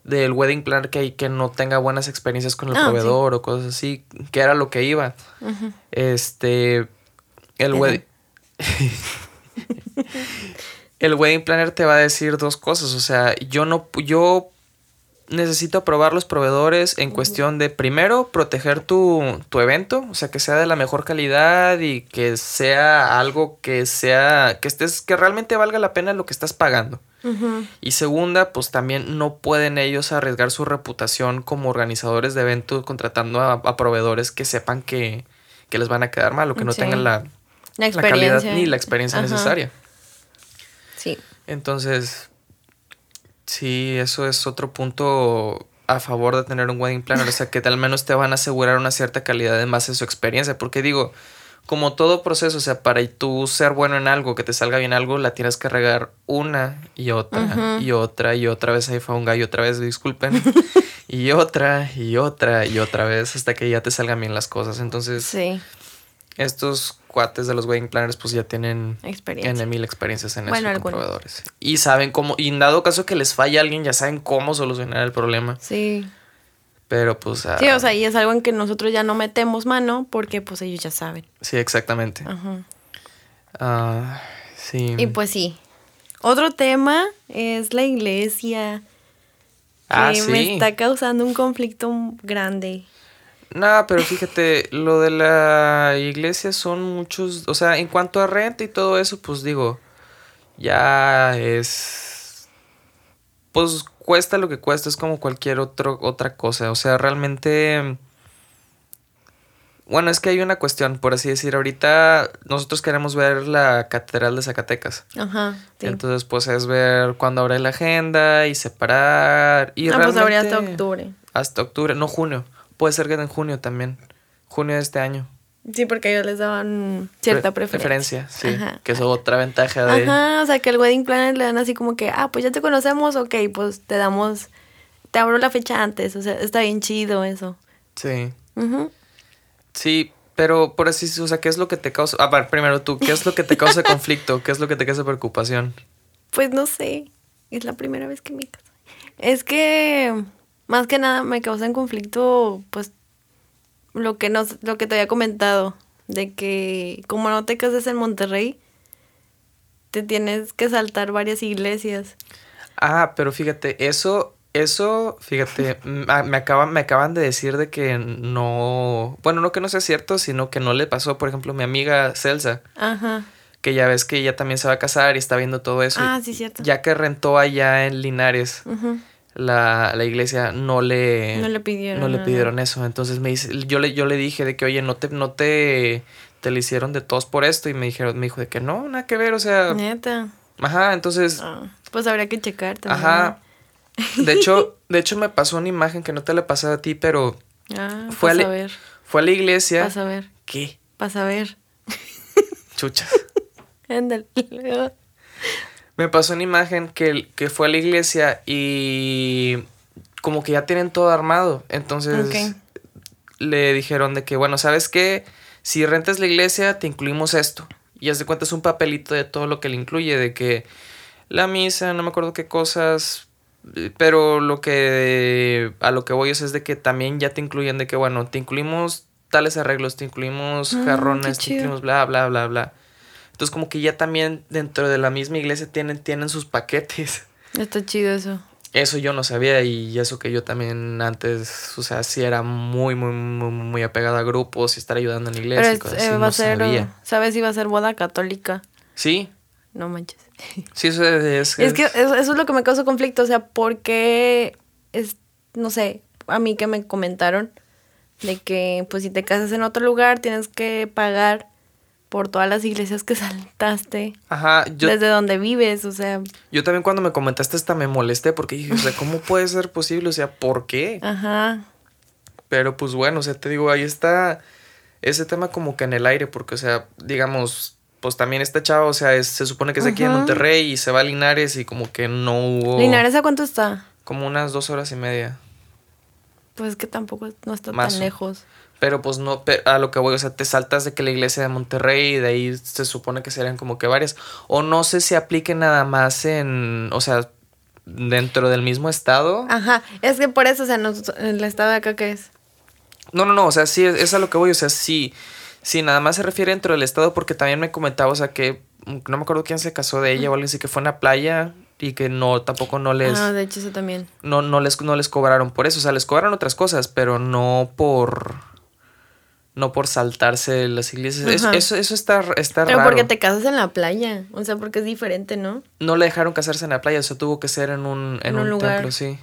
del wedding planner que, que no tenga buenas experiencias con el ah, proveedor o cosas así, que era lo que iba. Este, el wedding... el wedding planner te va a decir dos cosas, o sea, yo no, yo necesito aprobar los proveedores en cuestión de, primero, proteger tu, tu, evento, o sea, que sea de la mejor calidad y que sea algo que sea, que estés, que realmente valga la pena lo que estás pagando. Y segunda, pues también no pueden ellos arriesgar su reputación como organizadores de eventos contratando a, proveedores que sepan que, les van a quedar mal o que no tengan la, la, calidad ni la experiencia necesaria. Sí. Entonces, sí, eso es otro punto a favor de tener un wedding planner. o sea, que al menos te van a asegurar una cierta calidad en base a su experiencia. Porque digo, como todo proceso, o sea, para tú ser bueno en algo, que te salga bien algo, la tienes que regar una y otra y otra y otra vez ahí fue un gallo, otra vez, disculpen. y otra y otra y otra vez hasta que ya te salgan bien las cosas. Entonces, sí. Estos cuates de los wedding planners pues ya tienen Experiencia. mil experiencias en eso con proveedores. Y saben cómo, y en dado caso que les falle alguien, ya saben cómo solucionar el problema. Sí. Pero pues... sí, o sea, y es algo en que nosotros ya no metemos mano porque pues ellos ya saben. Sí, exactamente. Ajá. Ah, sí. Y pues sí. Otro tema es la iglesia. Ah, que me está causando un conflicto grande. No, pero fíjate, lo de la iglesia son muchos, o sea, en cuanto a renta y todo eso, pues digo, ya es, pues cuesta lo que cuesta, es como cualquier otro, otra cosa. O sea, realmente... Bueno, es que hay una cuestión, por así decir. Ahorita nosotros queremos ver la Catedral de Zacatecas. Ajá. Entonces, pues es ver cuándo abre la agenda y separar. Y ah, pues habría hasta octubre. Hasta octubre, no junio. Puede ser que en junio también. Junio de este año. Sí, porque ellos les daban cierta preferencia. Preferencia, sí. Que es otra ventaja de... Ajá, o sea, que el wedding planner le dan así como que, ah, pues ya te conocemos, ok, pues te damos, te abro la fecha antes, o sea, está bien chido eso. Sí. Sí, pero por así, o sea, ¿qué es lo que te causa? A ver, primero tú, ¿qué es lo que te causa conflicto? ¿Qué es lo que te causa preocupación? Pues no sé, es la primera vez que me caso. Es que, más que nada, me causa conflicto, pues, lo que nos, lo que te había comentado, de que como no te cases en Monterrey, te tienes que saltar varias iglesias. Ah, pero fíjate, eso Eso, fíjate, m- a- me acaban, me acaban de decir de que no, bueno, no que no sea cierto, sino que no le pasó, por ejemplo, a mi amiga Celsa, Ajá. que ya ves que ella también se va a casar y está viendo todo eso. Ah, sí, cierto. Ya que rentó allá en Linares, Ujú. La, la iglesia no le, No le pidieron no le nada. pidieron eso. Entonces me dice, yo le, yo le dije de que, oye, no te, no te, te le hicieron de tos por esto. Y me dijeron, me dijo de que no, nada que ver, o sea, Neta. ajá, entonces, Ah, pues habría que checar también. ajá. De hecho, de hecho me pasó una imagen que no te la pasé a ti, pero Ah, Fue a le- saber. fue a la iglesia. Para saber. ¿Qué? Para saber. Chuchas. Ándale. Me pasó una imagen que, que fue a la iglesia y como que ya tienen todo armado. Entonces le dijeron de que, bueno, ¿sabes qué? Si rentas la iglesia, te incluimos esto. Y haz de cuenta es un papelito de todo lo que le incluye, de que la misa, no me acuerdo qué cosas, pero lo que a lo que voy es, es de que también ya te incluyen de que, bueno, te incluimos tales arreglos, te incluimos Mm, qué jarrones, te incluimos bla, bla, bla, bla. Entonces como que ya también dentro de la misma iglesia tienen, tienen sus paquetes. Está chido eso. Eso yo no sabía y eso que yo también antes, o sea, sí era muy, muy, muy, muy apegado a grupos y estar ayudando en la iglesia Pero y es- cosas eh, así, va no a ser. sabía. ¿Sabes si va a ser boda católica? Sí, No manches. sí, eso es... Es que eso, eso es lo que me causó conflicto. O sea, ¿por qué? Es, no sé, a mí que me comentaron de que, pues, si te casas en otro lugar, tienes que pagar por todas las iglesias que saltaste Ajá, yo, desde donde vives. O sea, yo también cuando me comentaste esta me molesté porque dije, o sea, ¿cómo puede ser posible? O sea, ¿por qué? ajá. Pero pues bueno, o sea, te digo, ahí está ese tema como que en el aire, porque, o sea, digamos, pues también esta chava, o sea, es- se supone que es de aquí de. Monterrey y se va a Linares y como que no hubo... Linares, ¿a cuánto está? Como unas dos horas y media. Pues que tampoco no está tan lejos. Pero pues no, a lo que voy, o sea, te saltas de que la iglesia de Monterrey y de ahí se supone que serían como que varias. O no sé si aplique nada más en, o sea, dentro del mismo estado. Ajá. Es que por eso, o sea, nos- el estado de acá, ¿qué es? No, no, no, o sea, sí, es, es a lo que voy, o sea, sí, sí, nada más se refiere dentro del estado porque también me comentaba, o sea, que mm, no me acuerdo quién se casó de ella o algo así, que fue en la playa y que no, tampoco no les, Ah, de hecho, eso también. no, no les, no les cobraron por eso, o sea, les cobraron otras cosas, pero no por, no por saltarse las iglesias. Es- eso, eso está, está Pero raro. porque te casas en la playa. O sea, porque es diferente, ¿no? No le dejaron casarse en la playa, o sea, tuvo que ser en un, en En un un lugar. templo, sí.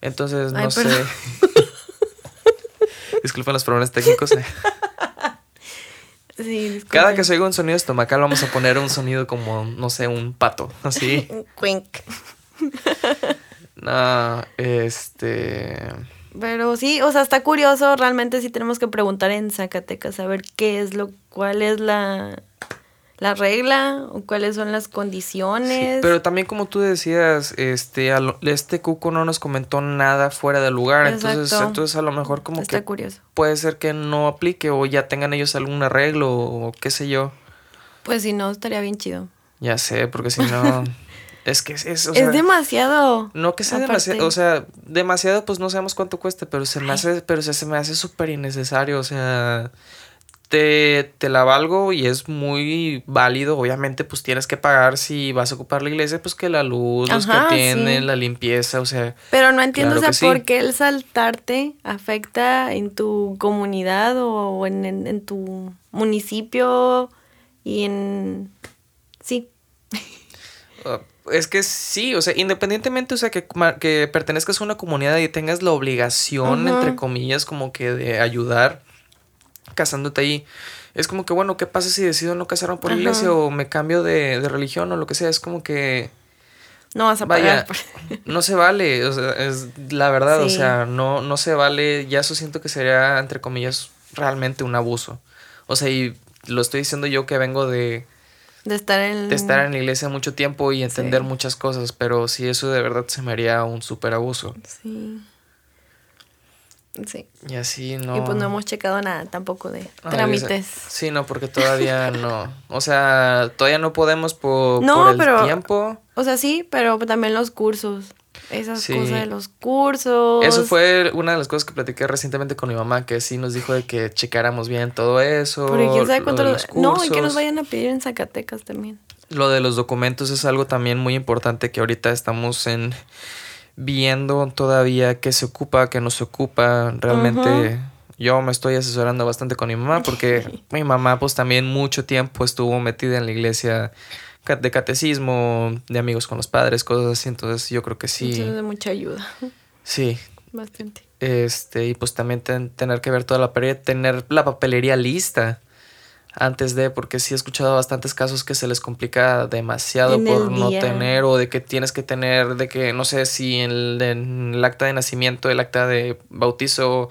Entonces, no sé. Disculpen los problemas técnicos. eh. Sí, disculpe. Cada que se oiga un sonido estomacal, vamos a poner un sonido como, no sé, un pato. Así. Un Cuink. No, este. Pero sí, o sea, está curioso. Realmente sí tenemos que preguntar en Zacatecas a ver qué es lo, cuál es la, la regla o cuáles son las sí, condiciones. pero también como tú decías, este, lo- este cuco no nos comentó nada fuera del lugar. Entonces, entonces a lo mejor como está que curioso. puede ser que no aplique o ya tengan ellos algún arreglo o qué sé yo. Pues si no, estaría bien chido. Ya sé, porque si no. es que es, es, o sea, es demasiado. No que sea aparte. demasiado, o sea, demasiado, pues no sabemos cuánto cueste, pero se me Ay. hace, pero se, se me hace súper innecesario, o sea, te, te la valgo y es muy válido, obviamente, pues tienes que pagar si vas a ocupar la iglesia, pues que la luz, los que atienden, sí. la limpieza, o sea, Pero no entiendo, Claro o sea, sí. por qué el saltarte afecta en tu comunidad o en, en- en tu municipio y en... Sí, uh, es que sí, o sea, independientemente, o sea, que, que pertenezcas a una comunidad y tengas la obligación, entre comillas, como que de ayudar casándote ahí. Es como que, bueno, ¿qué pasa si decido no casarme por la Ajá. iglesia o me cambio de, de religión o lo que sea? Es como que no vas a Vaya, pagar. no se vale, o sea, es la verdad, o sea, no, no se vale, ya eso siento que sería, entre comillas, realmente un abuso. O sea, y lo estoy diciendo yo que vengo de, De estar en... de estar en la iglesia mucho tiempo y entender Sí. muchas cosas, pero sí, eso de verdad se me haría un súper abuso. Sí. Sí. Y así no... Y pues no hemos checado nada tampoco de Ah, trámites. Sí, no, porque todavía no. O sea, todavía no podemos por, No, por el pero- tiempo. O sea, sí, pero también los cursos. Esas Sí. cosas de los cursos. Eso fue una de las cosas que platiqué recientemente con mi mamá, que sí nos dijo de que checáramos bien todo eso. Porque quién sabe cuánto... lo- los No, y que nos vayan a pedir en Zacatecas también. Lo de los documentos es algo también muy importante que ahorita estamos en, viendo todavía qué se ocupa, qué no se ocupa. Realmente yo me estoy asesorando bastante con mi mamá porque mi mamá pues también mucho tiempo estuvo metida en la iglesia de catecismo, de amigos con los padres, cosas así. Entonces yo creo que sí. Eso es de mucha ayuda. Sí. Bastante. Este, y pues también tener que ver toda la pared, tener la papelería lista antes de, porque sí he escuchado bastantes casos que se les complica demasiado por no tener o de que tienes que tener, de que no sé si en el, acta de nacimiento, el acta de bautizo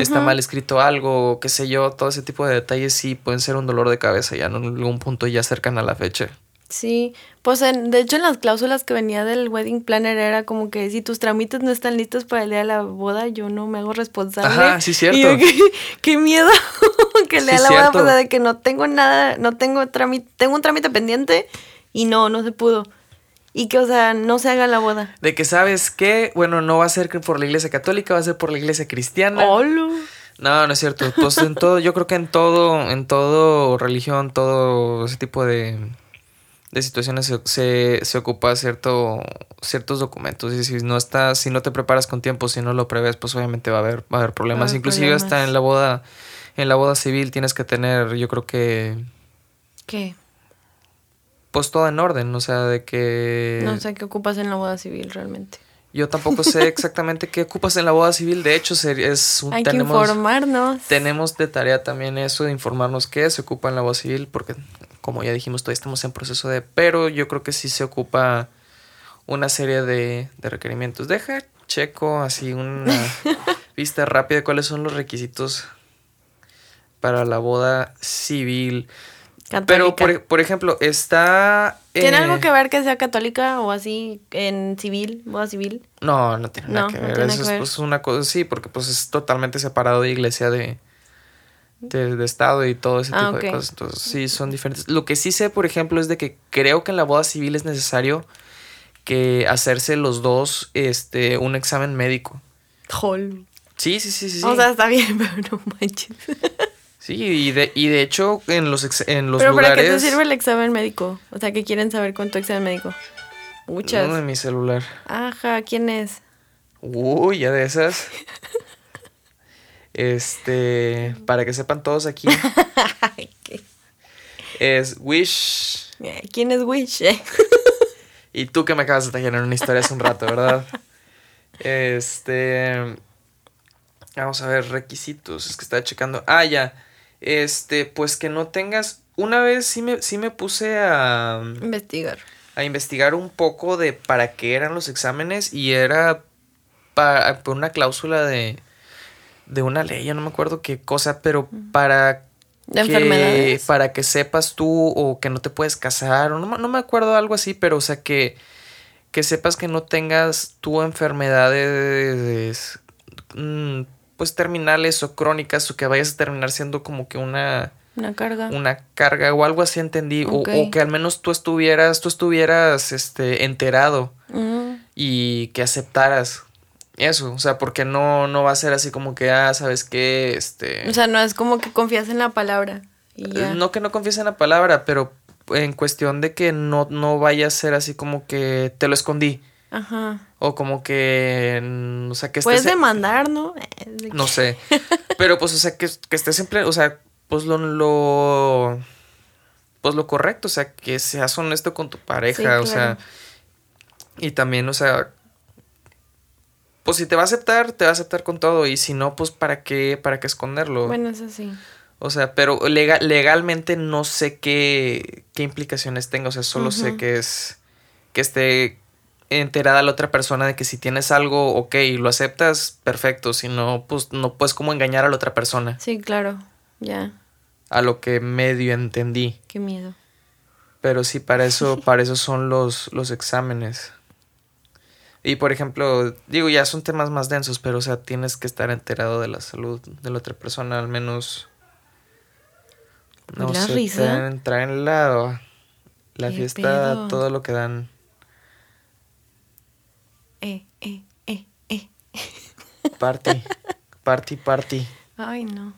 está mal escrito algo, qué sé yo, todo ese tipo de detalles sí pueden ser un dolor de cabeza ya en algún punto ya cercan a la fecha. Sí, pues en, de hecho en las cláusulas que venía del wedding planner era como que si tus trámites no están listos para el día de la boda, yo no me hago responsable. Ajá, sí, cierto. qué, miedo que el día de la boda, pues de que no tengo nada, no tengo trámite, tengo un trámite pendiente y no, no se pudo. Y que, o sea, no se haga la boda. De que sabes que, bueno, no va a ser por la iglesia católica, va a ser por la iglesia cristiana. No, no es cierto. Pues en todo, yo creo que en todo, en todo religión, todo ese tipo de de situaciones se, se, ocupa cierto, ciertos documentos y si no estás, si no te preparas con tiempo, si no lo prevés, pues obviamente va a haber, va a haber problemas. Inclusive hasta en la boda, en la boda civil tienes que tener, yo creo que... ¿Qué? Pues todo en orden, o sea, de que... No sé qué ocupas en la boda civil realmente. Yo tampoco sé exactamente qué ocupas en la boda civil. De hecho, es un, Hay que informarnos. Tenemos de tarea también eso de informarnos qué se ocupa en la boda civil, porque como ya dijimos, todavía estamos en proceso de, pero yo creo que sí se ocupa una serie de, requerimientos. Deja, checo así una vista rápida de cuáles son los requisitos para la boda civil. Pero, por, ejemplo, está... ¿Tiene algo que ver que sea católica o así en civil, boda civil? No, no tiene nada que ver. Eso es pues, una cosa, sí, porque pues es totalmente separado de iglesia de, de, estado y todo ese ah, tipo de cosas. Entonces, sí, son diferentes. Lo que sí sé, por ejemplo, es de que creo que en la boda civil es necesario que hacerse los dos este, un examen médico. Jol. Sí, sí, sí, sí. O sea, está bien, pero no manches. Sí, y de, y de hecho en los, en los ¿Pero para qué te sirve el examen médico? O sea, ¿qué quieren saber con tu examen médico? Muchas. Uno de mi celular. Ajá, ¿quién es? Uy, ya de esas. Este, para que sepan todos aquí. es Wish. ¿Quién es Wish? y tú que me acabas de traer en una historia hace un rato, ¿verdad? Este. Vamos a ver, requisitos. Es que estaba checando. Ah, ya. Este, pues que no tengas. Una vez sí me, sí me puse a. Investigar. A investigar un poco de para qué eran los exámenes. Y era para, por una cláusula de de una ley, ya no me acuerdo qué cosa, pero para que, para que sepas tú o que no te puedes casar, o no, no me acuerdo algo así, pero o sea que, que sepas que no tengas tu enfermedades mm, pues terminales o crónicas o que vayas a terminar siendo como que una una carga. una carga o algo así entendí o, que al menos tú estuvieras tú estuvieras este enterado y que aceptaras eso, o sea, porque no, no va a ser así como que, ah, ¿sabes qué? Este... O sea, no es como que confías en la palabra. No que no confíes en la palabra, pero en cuestión de que no, no vaya a ser así como que te lo escondí. Ajá. O como que, o sea, que Puedes demandar, ¿no? No sé. Pero pues, o sea, que, que estés siempre, o sea, pues lo, lo, pues lo correcto, o sea, que seas honesto con tu pareja, o sea, y también, o sea, pues si te va a aceptar, te va a aceptar con todo. Y si no, pues para qué, para qué esconderlo. Bueno, eso sí. O sea, pero legalmente no sé qué, qué implicaciones tenga. O sea, solo sé que es que esté enterada la otra persona de que si tienes algo, ok, lo aceptas, perfecto. Si no, pues no puedes como engañar a la otra persona. Sí, claro, ya. A lo que medio entendí. Qué miedo. Pero sí, para eso, para eso son los, los exámenes. Y por ejemplo, digo, ya son temas más densos, pero o sea, tienes que estar enterado de la salud de la otra persona, al menos. No la sé, risa? entrar en la, la fiesta, todo lo que dan. Eh, eh, eh, eh. Party, party, party. Ay, no.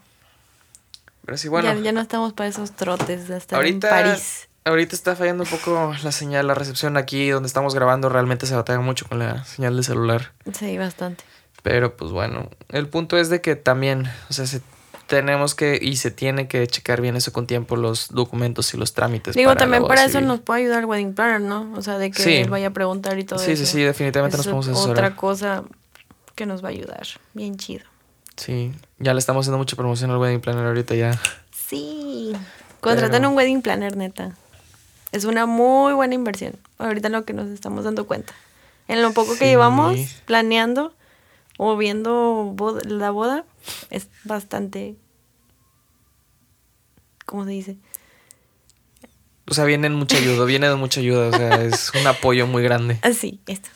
Pero sí, bueno. Ya, no estamos para esos trotes de estar en París. Ahorita está fallando un poco la señal, la recepción aquí donde estamos grabando. Realmente se batalla mucho con la señal de celular. Sí, bastante. Pero pues bueno, el punto es de que también, o sea, se, tenemos que y se tiene que checar bien eso con tiempo, los documentos y los trámites. Digo, también para eso nos puede ayudar el wedding planner, ¿no? O sea, de que él vaya a preguntar y todo sí, eso. Sí, sí, definitivamente nos podemos asesorar. Otra cosa que nos va a ayudar. Bien chido. Sí, ya le estamos haciendo mucha promoción al wedding planner ahorita ya. Sí. Contraten un wedding planner, neta. Es una muy buena inversión. Ahorita lo que nos estamos dando cuenta. En lo poco que llevamos planeando o viendo la boda, es bastante. ¿Cómo se dice? O sea, viene mucha ayuda, viene de mucha ayuda, o sea, es un apoyo muy grande. Así, ah, esto.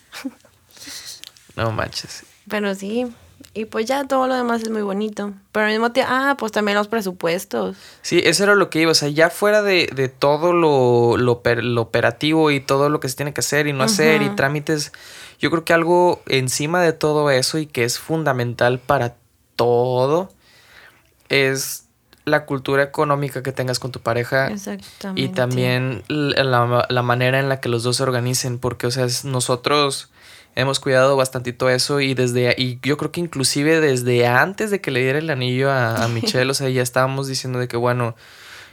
No manches. Pero sí, y pues ya todo lo demás es muy bonito. Pero al mismo tiempo, ah, pues también los presupuestos. Sí, eso era lo que iba. O sea, ya fuera de, de todo lo, lo, operativo y todo lo que se tiene que hacer y no hacer y trámites, yo creo que algo encima de todo eso y que es fundamental para todo es la cultura económica que tengas con tu pareja. Exactamente. Y también la, la manera en la que los dos se organicen. Porque, o sea, nosotros hemos cuidado bastantito eso y desde y yo creo que inclusive desde antes de que le diera el anillo a, Michelle, o sea, ya estábamos diciendo de que bueno,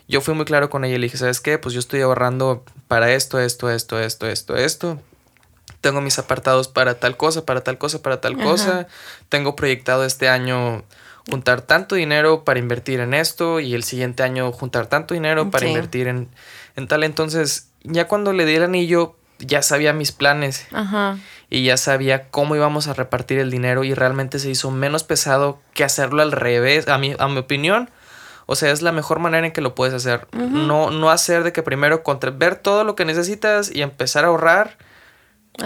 yo fui muy claro con ella y le dije, ¿sabes qué? Pues yo estoy ahorrando para esto, esto, esto, esto, esto, esto. Tengo mis apartados para tal cosa, para tal cosa, para tal cosa. Tengo proyectado este año juntar tanto dinero para invertir en esto y el siguiente año juntar tanto dinero para invertir en, en tal. Entonces, ya cuando le di el anillo, ya sabía mis planes. Ajá y ya sabía cómo íbamos a repartir el dinero y realmente se hizo menos pesado que hacerlo al revés, a mi, a mi opinión. O sea, es la mejor manera en que lo puedes hacer. no, no hacer de que primero contra ver todo lo que necesitas y empezar a ahorrar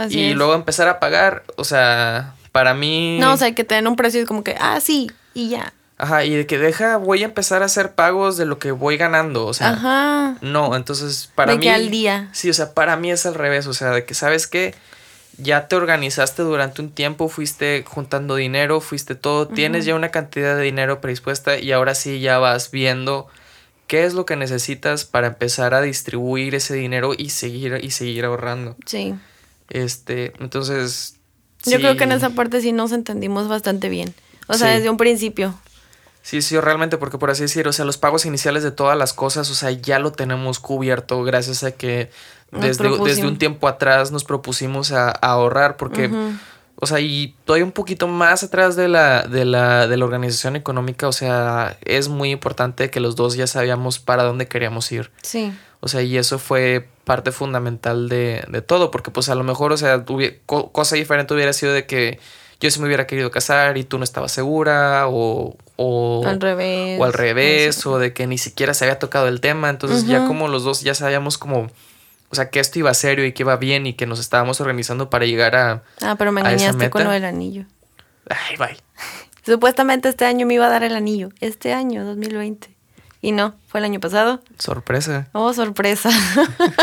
y luego empezar a pagar. O sea, para mí... No, o sea, que te den un precio como que, ah, sí, y ya. Ajá, y de que deja, voy a empezar a hacer pagos de lo que voy ganando, o sea, Ajá. no, entonces para mí... De que al día. Sí, o sea, para mí es al revés, o sea, de que, ¿sabes qué? Ya te organizaste durante un tiempo, fuiste juntando dinero, fuiste todo, tienes ya una cantidad de dinero predispuesta y ahora sí ya vas viendo qué es lo que necesitas para empezar a distribuir ese dinero y seguir y seguir ahorrando. Sí. Este, entonces Yo creo que en esa parte sí nos entendimos bastante bien. O sea, desde un principio. Sí, sí, realmente, porque por así decir, o sea, los pagos iniciales de todas las cosas, o sea, ya lo tenemos cubierto gracias a que desde, desde, un tiempo atrás nos propusimos a, ahorrar, porque, o sea, y todavía un poquito más atrás de la, de, la, de la organización económica, o sea, es muy importante que los dos ya sabíamos para dónde queríamos ir. Sí. O sea, y eso fue parte fundamental de, de todo, porque pues a lo mejor, o sea, cosa diferente hubiera sido de que yo sí me hubiera querido casar y tú no estabas segura o, o al revés o al revés o de que ni siquiera se había tocado el tema. Entonces ya como los dos ya sabíamos como o sea que esto iba serio y que iba bien y que nos estábamos organizando para llegar a ah pero me engañaste con lo del anillo. Ay bye. Supuestamente este año me iba a dar el anillo este año 2020 y no fue el año pasado. Sorpresa. Oh sorpresa.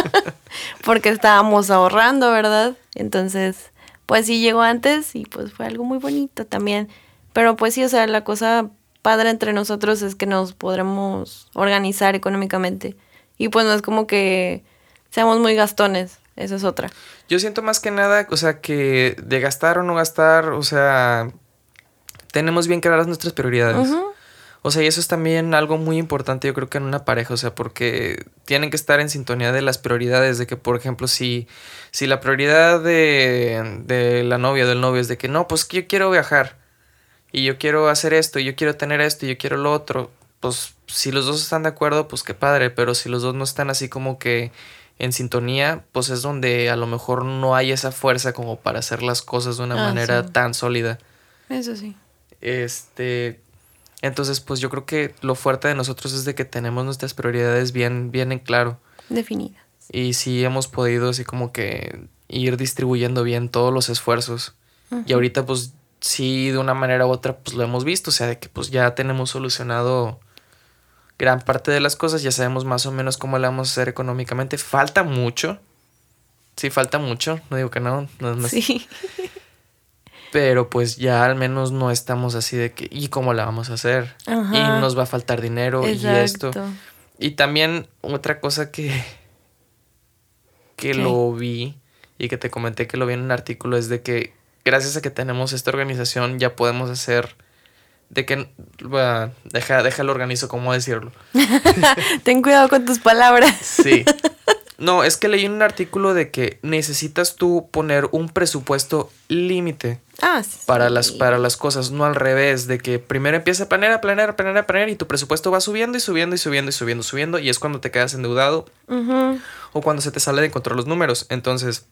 Porque estábamos ahorrando verdad entonces pues sí llegó antes y pues fue algo muy bonito también. Pero pues sí, o sea, la cosa padre entre nosotros es que nos podremos organizar económicamente. Y pues no es como que seamos muy gastones, esa es otra. Yo siento más que nada, o sea, que de gastar o no gastar, o sea, tenemos bien claras nuestras prioridades. O sea, y eso es también algo muy importante, yo creo que en una pareja, o sea, porque tienen que estar en sintonía de las prioridades, de que, por ejemplo, si, si la prioridad de, de la novia o del novio es de que no, pues yo quiero viajar, y yo quiero hacer esto, y yo quiero tener esto, y yo quiero lo otro, pues si los dos están de acuerdo, pues qué padre, pero si los dos no están así como que en sintonía, pues es donde a lo mejor no hay esa fuerza como para hacer las cosas de una ah, manera tan sólida. Eso sí. Este, entonces, pues yo creo que lo fuerte de nosotros es de que tenemos nuestras prioridades bien, bien en claro. Definidas. Y sí hemos podido así como que ir distribuyendo bien todos los esfuerzos. Y ahorita pues sí de una manera u otra pues lo hemos visto, o sea, de que pues ya tenemos solucionado gran parte de las cosas, ya sabemos más o menos cómo le vamos a hacer económicamente. Falta mucho. Sí, falta mucho, no digo que no, no, no Sí. Pero pues ya al menos no estamos así de que, ¿y cómo la vamos a hacer? Y nos va a faltar dinero y esto. Y también otra cosa que, que ¿Qué? lo vi y que te comenté que lo vi en un artículo es de que gracias a que tenemos esta organización ya podemos hacer de que bueno, deja déjalo organizo cómo decirlo. Ten cuidado con tus palabras. Sí. No, es que leí un artículo de que necesitas tú poner un presupuesto límite Ah, sí. para las, para las cosas, no al revés, de que primero empieza a planear, a planear, a planear, a planear y tu presupuesto va subiendo y subiendo y subiendo y subiendo, subiendo y es cuando te quedas endeudado o cuando se te sale de control los números. Entonces,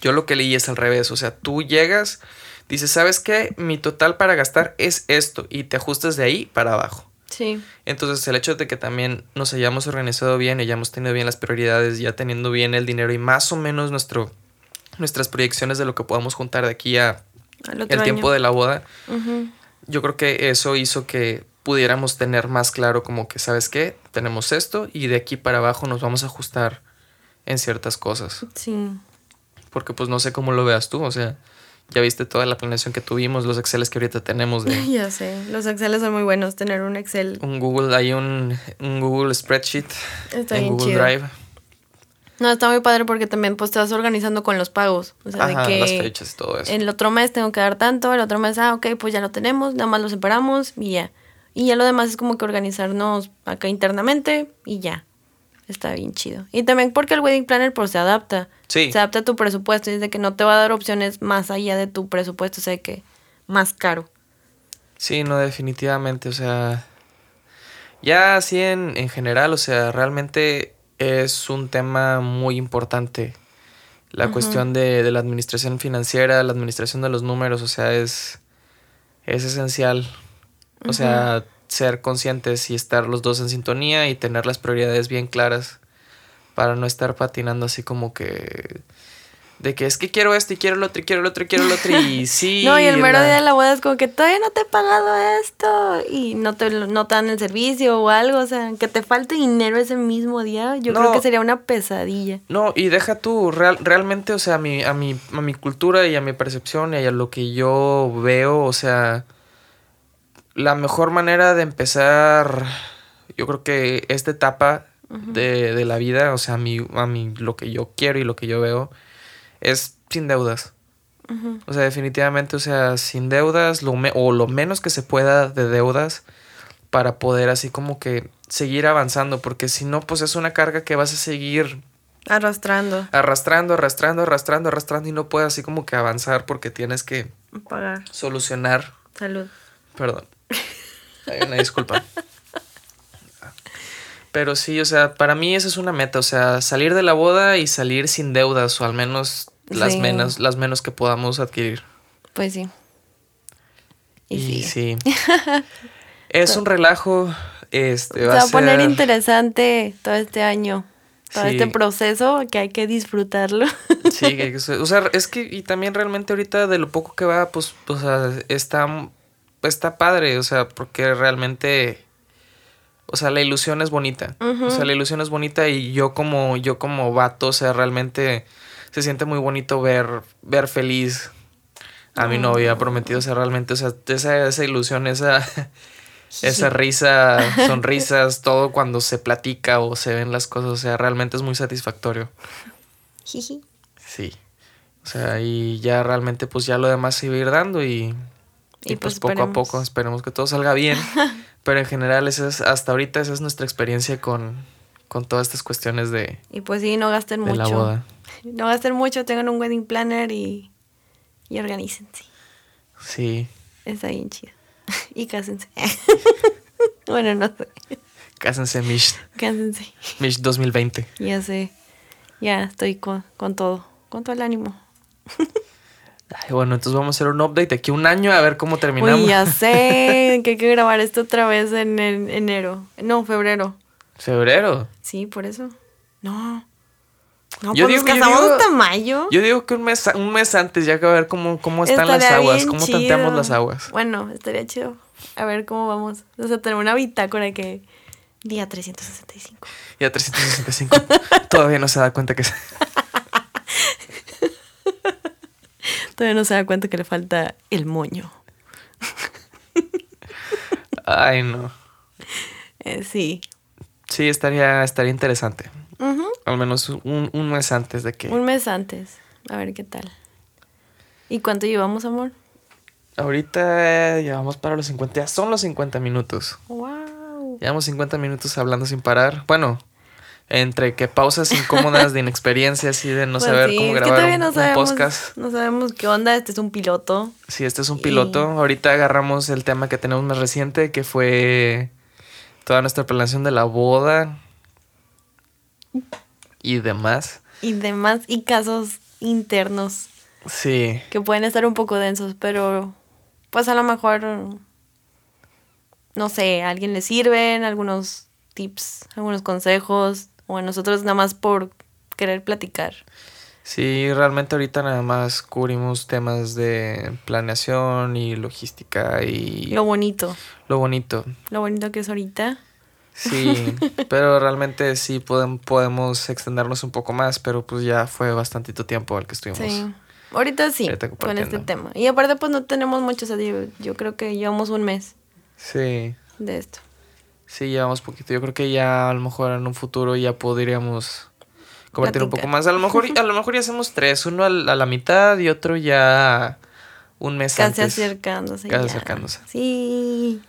yo lo que leí es al revés, o sea, tú llegas, dices, ¿sabes qué? Mi total para gastar es esto y te ajustas de ahí para abajo. Sí. Entonces, el hecho de que también nos hayamos organizado bien y hayamos tenido bien las prioridades, ya teniendo bien el dinero y más o menos nuestro, nuestras proyecciones de lo que podamos juntar de aquí a el tiempo año. de la boda, yo creo que eso hizo que pudiéramos tener más claro como que, ¿sabes qué? Tenemos esto y de aquí para abajo nos vamos a ajustar en ciertas cosas. Sí. Porque pues no sé cómo lo veas tú, o sea, ya viste toda la planeación que tuvimos, los Exceles que ahorita tenemos de Ya sé. Los Excel son muy buenos. Tener un Excel un Google, hay un, un Google Spreadsheet está en bien Google chido. Drive. No, está muy padre porque también pues te vas organizando con los pagos. O sea, Ajá, de las que fechas y todo eso. el otro mes tengo que dar tanto, el otro mes, ah, ok, pues ya lo tenemos, nada más lo separamos y ya. Y ya lo demás es como que organizarnos acá internamente y ya. Está bien chido. Y también porque el wedding planner pues se adapta. Sí. Se adapta a tu presupuesto y es de que no te va a dar opciones más allá de tu presupuesto, o sea que más caro. Sí, no, definitivamente, o sea, ya así en, en general, o sea, realmente es un tema muy importante. La cuestión de, de la administración financiera, la administración de los números, o sea, es, es esencial. O sea, ser conscientes y estar los dos en sintonía y tener las prioridades bien claras para no estar patinando así como que... De que es que quiero esto y quiero lo otro y quiero lo otro y quiero lo otro y sí. no, y el mero día de la boda es como que todavía no te he pagado esto y no te, no te dan el servicio o algo, o sea, que te falte dinero ese mismo día, yo creo que sería una pesadilla. No, y deja tú, real, realmente, o sea, a mi, a, mi, a mi cultura y a mi percepción y a lo que yo veo, o sea, la mejor manera de empezar, yo creo que esta etapa de, de la vida, o sea, a mí, a mí lo que yo quiero y lo que yo veo, es sin deudas. O sea, definitivamente, o sea, sin deudas, lo me- o lo menos que se pueda de deudas para poder así como que seguir avanzando, porque si no, pues es una carga que vas a seguir Arrastrando, arrastrando, arrastrando, arrastrando, arrastrando y no puedes así como que avanzar porque tienes que pagar, solucionar. salud. Perdón. Hay una disculpa. Pero sí, o sea, para mí esa es una meta, o sea, salir de la boda y salir sin deudas o al menos las Sí. menos las menos que podamos adquirir. Pues sí. Y, Y, sí. es un relajo este Se va va a poner ser- interesante todo este año, todo Sí. este proceso que hay que disfrutarlo. Sí, que- o sea, es que y también realmente ahorita de lo poco que va, pues, o sea, está, está padre, o sea, porque realmente, o sea, la ilusión es bonita, o sea, la ilusión es bonita y yo como, yo como vato, o sea, realmente se siente muy bonito ver, ver feliz a mi novia prometido, o sea, realmente, o sea, esa, esa ilusión, esa, esa risa, sonrisas, todo cuando se platica o se ven las cosas, o sea, realmente es muy satisfactorio. Sí. O sea, y ya realmente pues ya lo demás se va a ir dando y, y, Y, pues, pues, poco a poco esperemos que todo salga bien. Pero en general esa es, hasta ahorita esa es nuestra experiencia con, con todas estas cuestiones de, Y pues sí, no gasten de mucho. la boda. No gasten mucho, tengan un wedding planner y, y organícense. Sí. Está bien chido. Y cásense. bueno, no sé. Cásense Mish, Cásense. Mish 2020. Ya sé. Ya estoy con, con todo. Con todo el ánimo. Ay, bueno, entonces vamos a hacer un update de aquí un año a ver cómo terminamos. Uy, ya sé que hay que grabar esto otra vez en enero. No, febrero. Febrero. Sí, por eso. No. No, Yo pues digo- nos yo casamos digo- hasta mayo. Yo digo que un mes, un mes antes ya que a ver cómo, cómo están las aguas, cómo chido. tanteamos las aguas. Bueno, estaría chido. A ver cómo vamos. O sea, tener una bitácora que. Día 365. Ya 365. Todavía no se da cuenta que... se- Todavía no se da cuenta que le falta el moño. Ay, no. Eh, sí. Sí, estaría, estaría interesante. Ujú. al menos un, un mes antes de que... Un mes antes. A ver qué tal. ¿Y cuánto llevamos, amor? Ahorita llevamos para los 50, ya son los 50 minutos. ¡Wow! Llevamos 50 minutos hablando sin parar. Bueno, entre que pausas incómodas de inexperiencia, así de no Pues saber sí, cómo grabar un, no un sabemos, podcast. No sabemos qué onda. Este es un piloto. Sí, este es un piloto. Ahorita agarramos el tema que tenemos más reciente, que fue toda nuestra planeación de la boda y demás. Y demás. Y casos internos Sí, que pueden estar un poco densos, pero pues a lo mejor, no sé, a alguien le sirven algunos tips, algunos consejos, o a nosotros nada más por querer platicar. sí, realmente ahorita nada más cubrimos temas de planeación y logística y Lo bonito, lo bonito. lo bonito que es ahorita. Sí, pero realmente sí podem- podemos extendernos un poco más, pero pues ya fue bastantito tiempo el que estuvimos. Sí. Ahorita sí, Ahorita con este tema. Y aparte pues no tenemos mucho, o sea, yo, yo creo que llevamos un mes Sí, de esto. Sí, llevamos poquito. Yo creo que ya a lo mejor en un futuro ya podríamos convertir un poco más. A lo mejor, a lo mejor ya hacemos tres, uno al- a, la mitad y otro ya un mes Casi antes. acercándose. Casi ya. acercándose. Sí.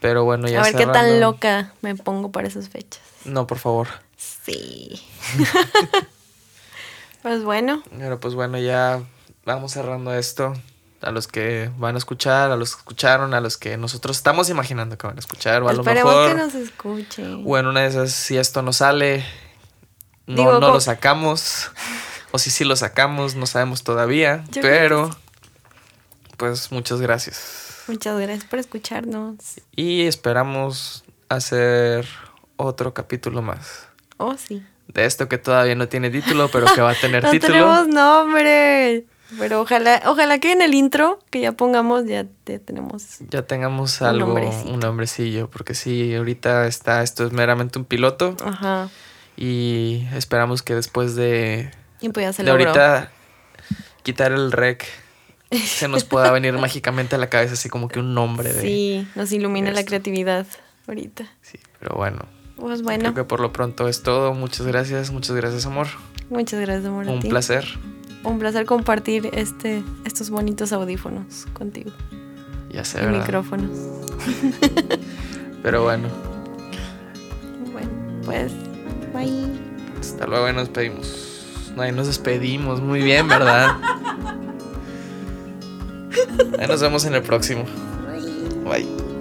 Pero bueno, ya a ver qué tan loca me pongo para esas fechas. No, por favor. Sí. pues bueno, Pero pues bueno, ya vamos cerrando esto. A los que van a escuchar, a los que escucharon, a los que nosotros estamos imaginando que van a escuchar, o a lo mejor, que nos escuchen. o en una de esas, si esto no sale, no, Digo, no lo sacamos, o si sí lo sacamos, no sabemos todavía, Yo pero pues muchas gracias. Muchas gracias por escucharnos. Y esperamos hacer otro capítulo más. Oh, sí. De esto que todavía no tiene título, pero que va a tener no título. tenemos nombre. Pero ojalá, ojalá que en el intro que ya pongamos ya, ya tenemos. ya tengamos algo, nombrecito. un nombrecillo, porque sí, ahorita está, esto es meramente un piloto Ajá. y esperamos que después de, Y pues ya se de logró. ahorita quitar el rec se nos pueda venir mágicamente a la cabeza así como que un nombre de... Sí, nos ilumina la creatividad ahorita. Sí, pero bueno, Pues bueno, creo que por lo pronto es todo. Muchas gracias, muchas gracias amor. muchas gracias, amor. a Un ti. placer. Un placer compartir este, estos bonitos audífonos contigo. Ya sé, Y ¿verdad? micrófonos. Pero bueno, Bueno, pues, bye. hasta luego y nos despedimos. Ahí nos despedimos, muy bien, ¿verdad? Ahí nos vemos en el próximo. Bye.